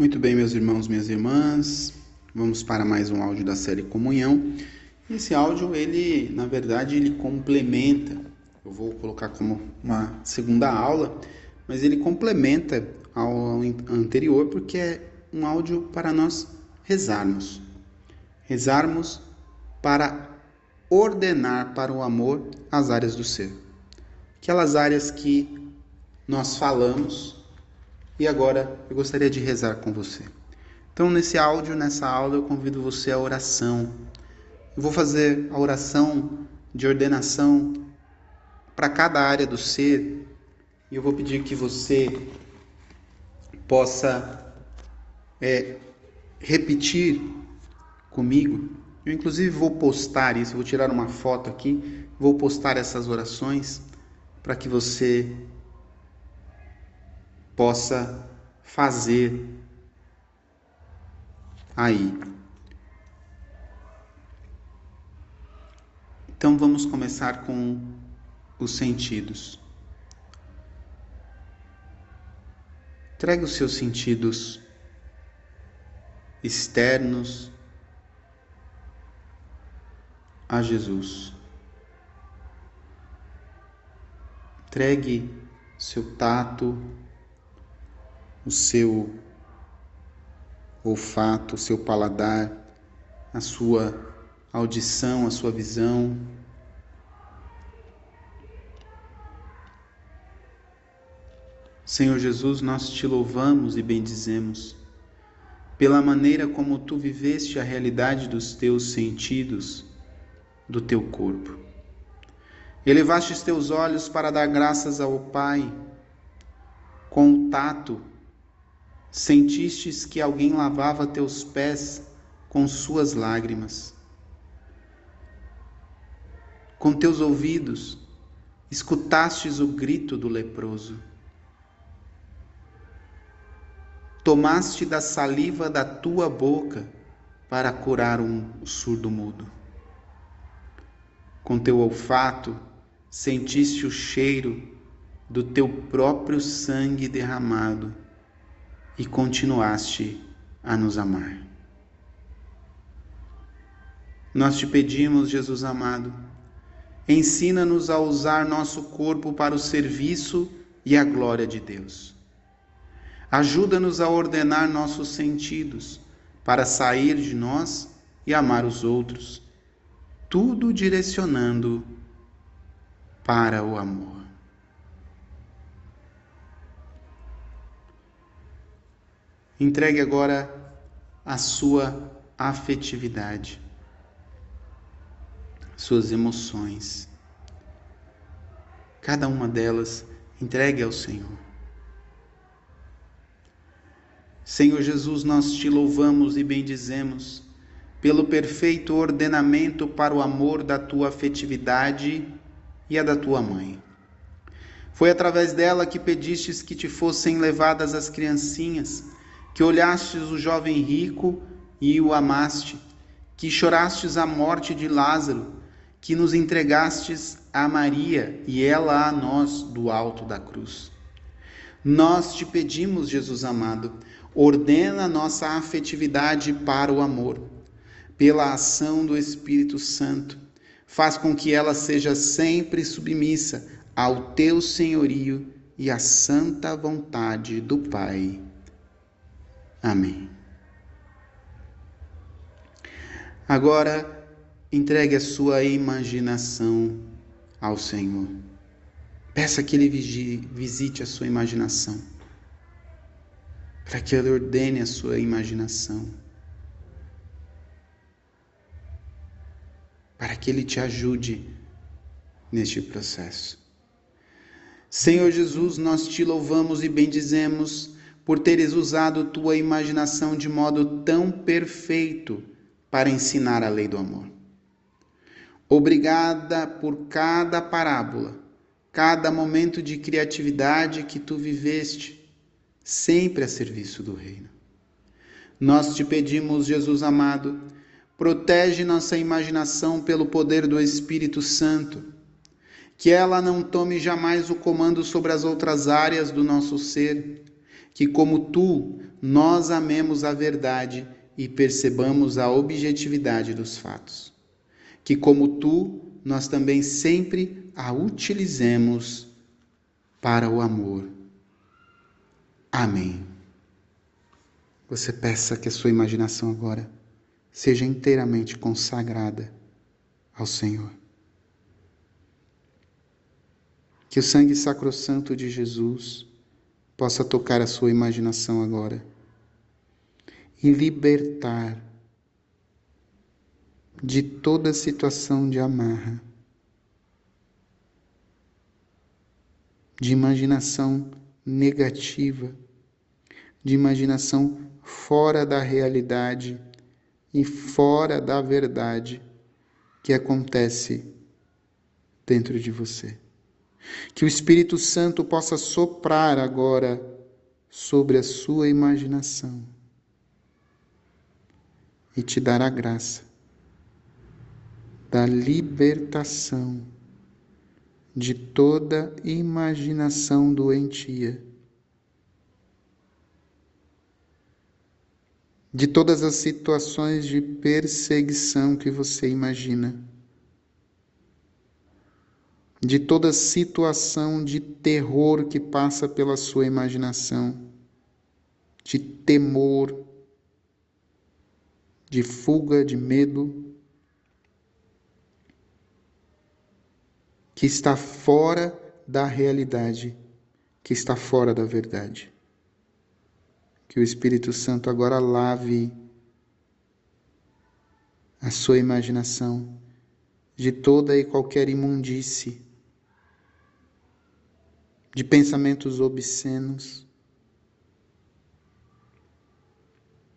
Muito bem, meus irmãos, minhas irmãs, vamos para mais um áudio da série Comunhão. Esse áudio, ele, na verdade, ele complementa, eu vou colocar como uma segunda aula, mas ele complementa ao anterior porque é um áudio para nós rezarmos. Rezarmos para ordenar para o amor as áreas do ser. Aquelas áreas que nós falamos e agora eu gostaria de rezar com você. Então, nesse áudio, nessa aula, eu convido você à oração. Eu vou fazer a oração de ordenação para cada área do ser e eu vou pedir que você possa é, repetir comigo. Eu, inclusive, vou postar isso, vou tirar uma foto aqui, vou postar essas orações para que você possa fazer aí. Então vamos começar com os sentidos. Traga os seus sentidos externos a Jesus. Entregue seu tato, o seu olfato, o seu paladar, a sua audição, a sua visão. Senhor Jesus, nós te louvamos e bendizemos pela maneira como tu viveste a realidade dos teus sentidos, do teu corpo. Elevaste os teus olhos para dar graças ao Pai com o tato Sentistes que alguém lavava teus pés com suas lágrimas. Com teus ouvidos, escutastes o grito do leproso. Tomaste da saliva da tua boca para curar um surdo mudo. Com teu olfato, sentiste o cheiro do teu próprio sangue derramado e continuaste a nos amar. Nós te pedimos, Jesus amado, ensina-nos a usar nosso corpo para o serviço e a glória de Deus. Ajuda-nos a ordenar nossos sentidos para sair de nós e amar os outros, tudo direcionando para o amor. Entregue agora a sua afetividade, suas emoções. Cada uma delas entregue ao Senhor. Senhor Jesus, nós te louvamos e bendizemos pelo perfeito ordenamento para o amor da tua afetividade e a da tua mãe. Foi através dela que pedistes que te fossem levadas as criancinhas que olhastes o jovem rico e o amaste, que chorastes a morte de Lázaro, que nos entregastes a Maria e ela a nós do alto da cruz. Nós te pedimos, Jesus amado, ordena nossa afetividade para o amor, pela ação do Espírito Santo. Faz com que ela seja sempre submissa ao teu senhorio e à santa vontade do Pai. Amém. Agora, entregue a sua imaginação ao Senhor. Peça que Ele visite a sua imaginação, para que Ele ordene a sua imaginação, para que Ele te ajude neste processo. Senhor Jesus, nós te louvamos e bendizemos por teres usado tua imaginação de modo tão perfeito para ensinar a lei do amor. Obrigada por cada parábola, cada momento de criatividade que tu viveste, sempre a serviço do Reino. Nós te pedimos, Jesus amado, protege nossa imaginação pelo poder do Espírito Santo, que ela não tome jamais o comando sobre as outras áreas do nosso ser que, como tu, nós amemos a verdade e percebamos a objetividade dos fatos. Que, como tu, nós também sempre a utilizemos para o amor. Amém. Você peça que a sua imaginação agora seja inteiramente consagrada ao Senhor. Que o sangue sacrossanto de Jesus possa tocar a sua imaginação agora e libertar de toda situação de amarra, de imaginação negativa, de imaginação fora da realidade e fora da verdade que acontece dentro de você. Que o Espírito Santo possa soprar agora sobre a sua imaginação e te dar a graça da libertação de toda imaginação doentia, de todas as situações de perseguição que você imagina de toda situação de terror que passa pela sua imaginação, de temor, de fuga, de medo, que está fora da realidade, que está fora da verdade. Que o Espírito Santo agora lave a sua imaginação de toda e qualquer imundície de pensamentos obscenos,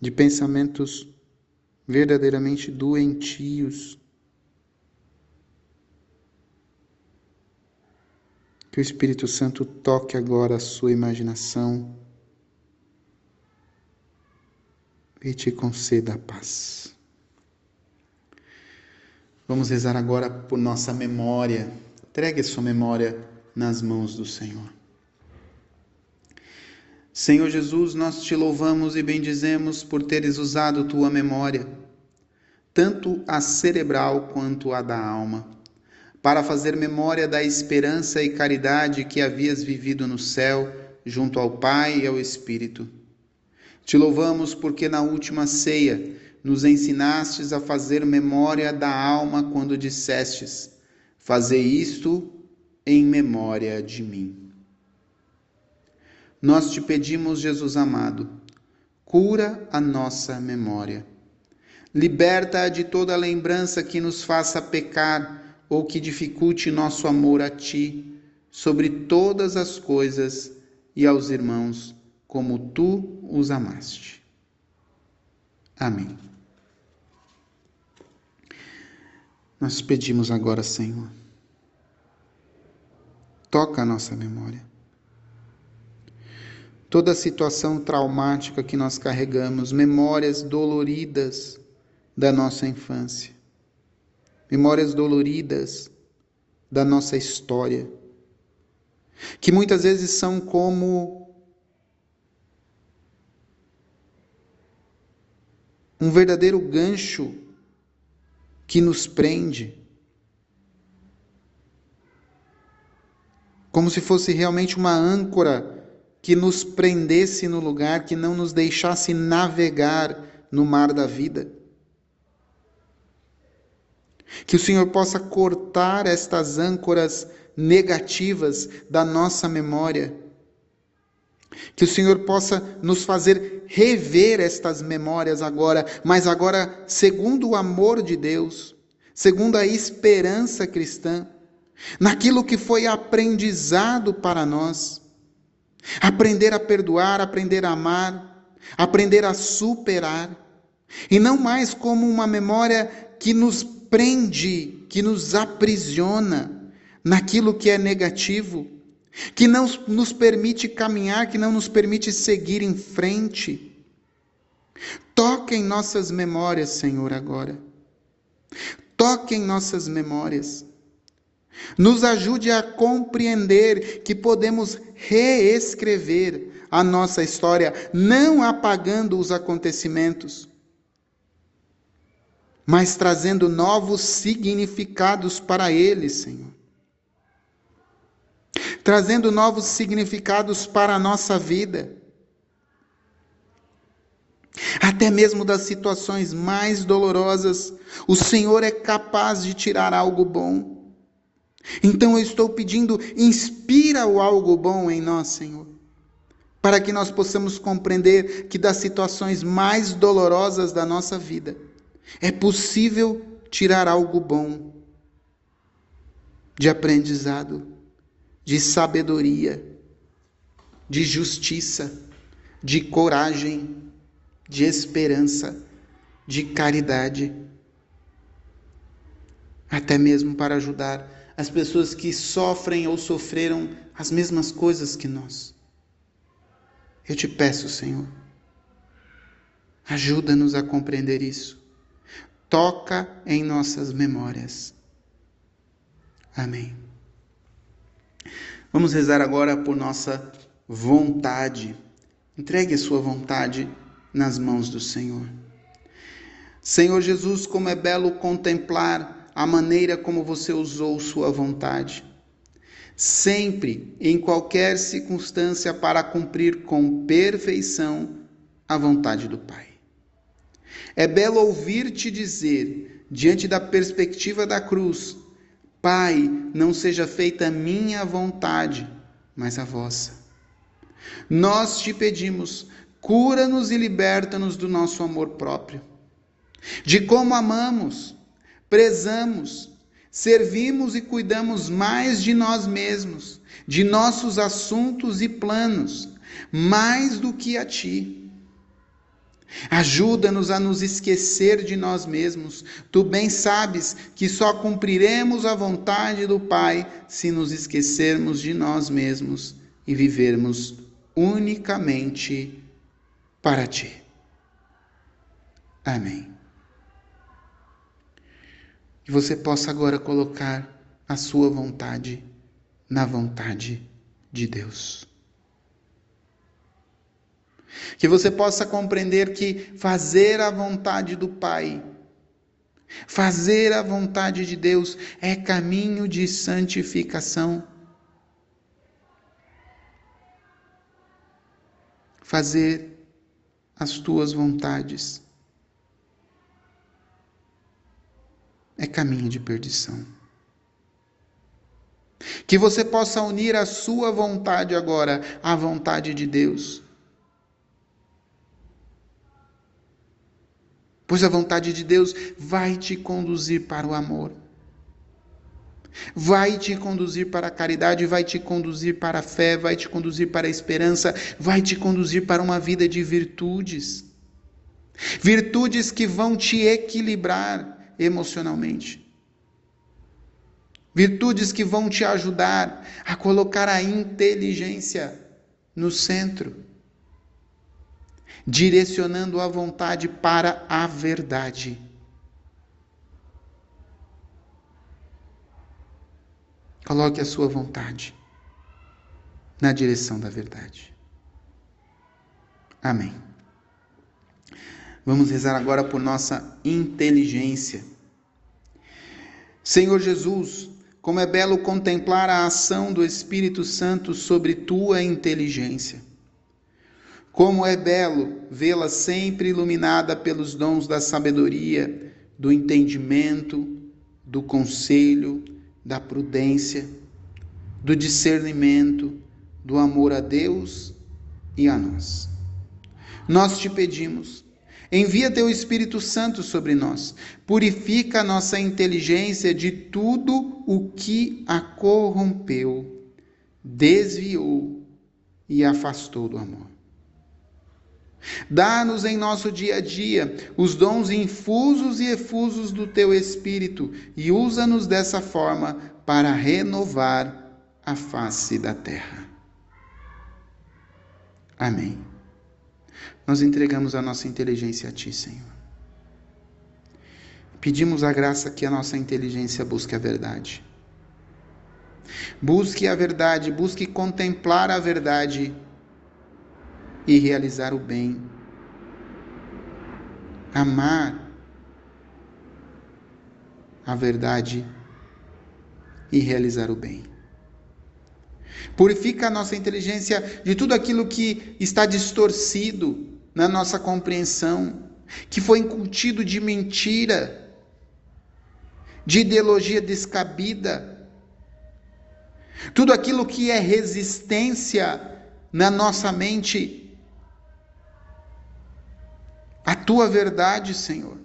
de pensamentos verdadeiramente doentios. Que o Espírito Santo toque agora a sua imaginação e te conceda a paz. Vamos rezar agora por nossa memória. Entregue a sua memória nas mãos do Senhor. Senhor Jesus, nós te louvamos e bendizemos por teres usado tua memória, tanto a cerebral quanto a da alma, para fazer memória da esperança e caridade que havias vivido no céu, junto ao Pai e ao Espírito. Te louvamos porque na última ceia nos ensinastes a fazer memória da alma quando dissestes: Fazer isto em memória de mim. Nós te pedimos, Jesus amado, cura a nossa memória. Liberta-a de toda lembrança que nos faça pecar ou que dificulte nosso amor a ti, sobre todas as coisas e aos irmãos, como tu os amaste. Amém. Nós pedimos agora, Senhor toca a nossa memória. Toda situação traumática que nós carregamos, memórias doloridas da nossa infância, memórias doloridas da nossa história, que muitas vezes são como um verdadeiro gancho que nos prende como se fosse realmente uma âncora que nos prendesse no lugar, que não nos deixasse navegar no mar da vida. Que o Senhor possa cortar estas âncoras negativas da nossa memória. Que o Senhor possa nos fazer rever estas memórias agora, mas agora segundo o amor de Deus, segundo a esperança cristã naquilo que foi aprendizado para nós. Aprender a perdoar, aprender a amar, aprender a superar, e não mais como uma memória que nos prende, que nos aprisiona naquilo que é negativo, que não nos permite caminhar, que não nos permite seguir em frente. Toque em nossas memórias, Senhor, agora. Toque em nossas memórias. Nos ajude a compreender que podemos reescrever a nossa história, não apagando os acontecimentos, mas trazendo novos significados para eles, Senhor. Trazendo novos significados para a nossa vida. Até mesmo das situações mais dolorosas, o Senhor é capaz de tirar algo bom. Então eu estou pedindo, inspira o algo bom em nós, Senhor, para que nós possamos compreender que das situações mais dolorosas da nossa vida é possível tirar algo bom de aprendizado, de sabedoria, de justiça, de coragem de esperança, de caridade, até mesmo para ajudar as pessoas que sofrem ou sofreram as mesmas coisas que nós. Eu te peço, Senhor, ajuda-nos a compreender isso. Toca em nossas memórias. Amém. Vamos rezar agora por nossa vontade. Entregue a sua vontade nas mãos do Senhor. Senhor Jesus, como é belo contemplar a maneira como você usou Sua vontade. Sempre, em qualquer circunstância, para cumprir com perfeição a vontade do Pai. É belo ouvir-te dizer, diante da perspectiva da cruz: Pai, não seja feita a minha vontade, mas a vossa. Nós te pedimos, Cura-nos e liberta-nos do nosso amor próprio, de como amamos, prezamos, servimos e cuidamos mais de nós mesmos, de nossos assuntos e planos, mais do que a Ti. Ajuda-nos a nos esquecer de nós mesmos. Tu bem sabes que só cumpriremos a vontade do Pai se nos esquecermos de nós mesmos e vivermos unicamente para ti. Amém. Que você possa agora colocar a sua vontade na vontade de Deus. Que você possa compreender que fazer a vontade do Pai, fazer a vontade de Deus é caminho de santificação. Fazer as tuas vontades. É caminho de perdição. Que você possa unir a sua vontade agora à vontade de Deus. Pois a vontade de Deus vai te conduzir para o amor vai te conduzir para a caridade, vai te conduzir para a fé, vai te conduzir para a esperança, vai te conduzir para uma vida de virtudes. Virtudes que vão te equilibrar emocionalmente. Virtudes que vão te ajudar a colocar a inteligência no centro, direcionando a vontade para a verdade. Coloque a sua vontade na direção da verdade. Amém. Vamos rezar agora por nossa inteligência. Senhor Jesus, como é belo contemplar a ação do Espírito Santo sobre tua inteligência. Como é belo vê-la sempre iluminada pelos dons da sabedoria, do entendimento, do conselho, da prudência, do discernimento, do amor a Deus e a nós. Nós te pedimos, envia teu Espírito Santo sobre nós, purifica a nossa inteligência de tudo o que a corrompeu, desviou e afastou do amor. Dá-nos em nosso dia a dia os dons infusos e efusos do teu Espírito e usa-nos dessa forma para renovar a face da terra. Amém. Nós entregamos a nossa inteligência a Ti, Senhor. Pedimos a graça que a nossa inteligência busque a verdade. Busque a verdade, busque contemplar a verdade e realizar o bem. Amar a verdade e realizar o bem. Purifica a nossa inteligência de tudo aquilo que está distorcido na nossa compreensão, que foi incutido de mentira, de ideologia descabida. Tudo aquilo que é resistência na nossa mente à tua verdade, Senhor.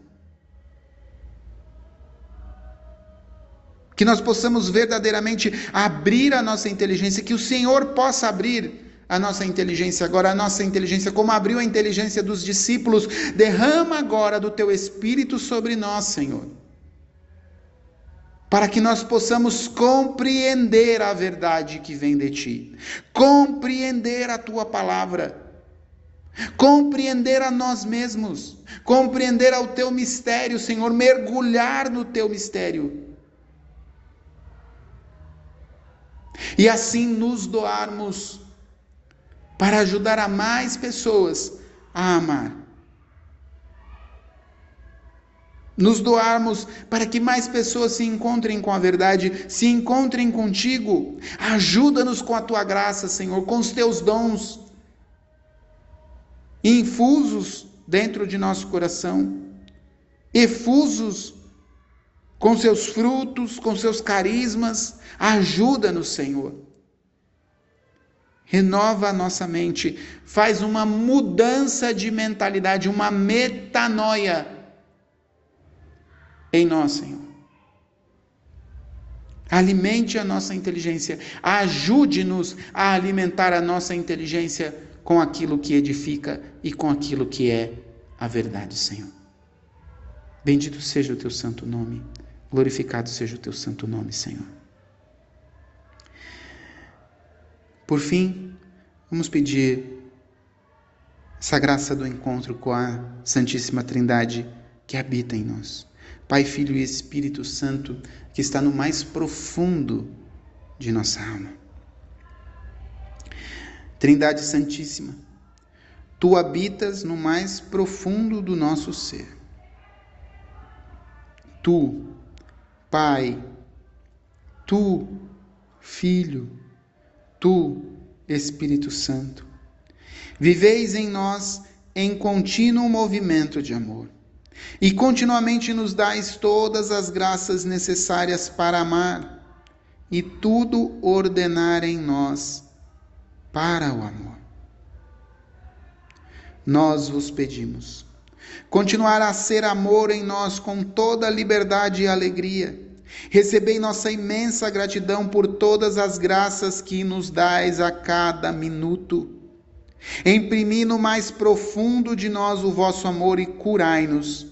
que nós possamos verdadeiramente abrir a nossa inteligência, que o Senhor possa abrir a nossa inteligência agora, a nossa inteligência, como abriu a inteligência dos discípulos, derrama agora do teu Espírito sobre nós, Senhor, para que nós possamos compreender a verdade que vem de ti, compreender a tua palavra, compreender a nós mesmos, compreender ao teu mistério, Senhor, mergulhar no teu mistério. E assim nos doarmos para ajudar a mais pessoas a amar. Nos doarmos para que mais pessoas se encontrem com a verdade, se encontrem contigo. Ajuda-nos com a tua graça, Senhor, com os teus dons infusos dentro de nosso coração, efusos com seus frutos, com seus carismas. Ajuda-nos, Senhor. Renova a nossa mente, faz uma mudança de mentalidade, uma metanoia em nós, Senhor. Alimente a nossa inteligência, ajude-nos a alimentar a nossa inteligência com aquilo que edifica e com aquilo que é a verdade, Senhor. Bendito seja o teu santo nome. Glorificado seja o teu santo nome, Senhor. Por fim, vamos pedir essa graça do encontro com a Santíssima Trindade que habita em nós. Pai, Filho e Espírito Santo, que está no mais profundo de nossa alma. Trindade Santíssima, tu habitas no mais profundo do nosso ser. Tu Pai, tu, Filho, tu, Espírito Santo. Viveis em nós em contínuo movimento de amor e continuamente nos dais todas as graças necessárias para amar e tudo ordenar em nós para o amor. Nós vos pedimos continuar a ser amor em nós com toda liberdade e alegria. Recebei nossa imensa gratidão por todas as graças que nos dais a cada minuto. Imprimi no mais profundo de nós o vosso amor e curai-nos,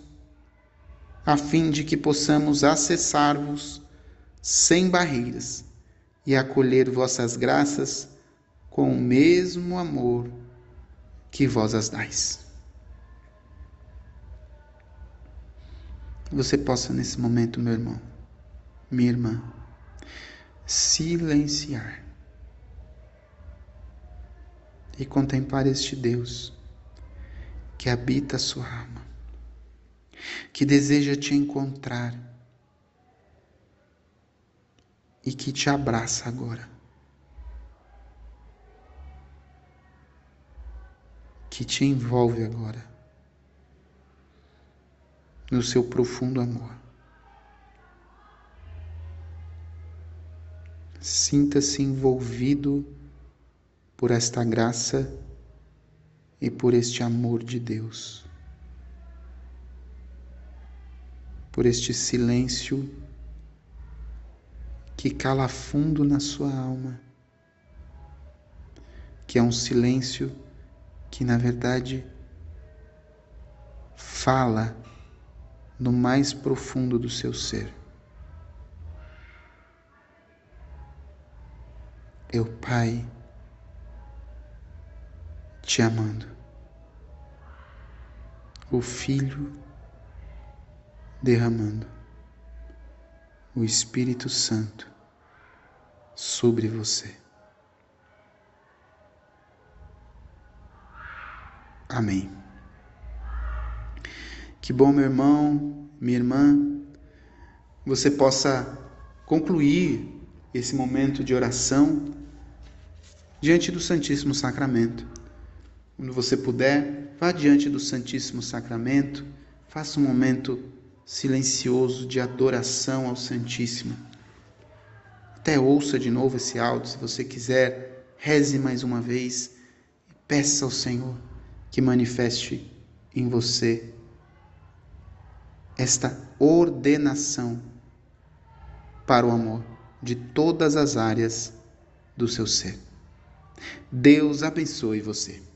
a fim de que possamos acessar-vos sem barreiras e acolher vossas graças com o mesmo amor que vós as dais. você possa nesse momento, meu irmão, minha irmã, silenciar e contemplar este Deus que habita a sua alma, que deseja te encontrar e que te abraça agora. Que te envolve agora no seu profundo amor. Sinta-se envolvido por esta graça e por este amor de Deus, por este silêncio que cala fundo na sua alma, que é um silêncio que, na verdade, fala no mais profundo do seu ser. Eu, Pai, te amando, o Filho derramando, o Espírito Santo sobre você. Amém. Que bom, meu irmão, minha irmã, você possa concluir esse momento de oração diante do Santíssimo Sacramento. Quando você puder, vá diante do Santíssimo Sacramento, faça um momento silencioso de adoração ao Santíssimo. Até ouça de novo esse áudio, se você quiser, reze mais uma vez e peça ao Senhor que manifeste em você esta ordenação para o amor de todas as áreas do seu ser. Deus abençoe você.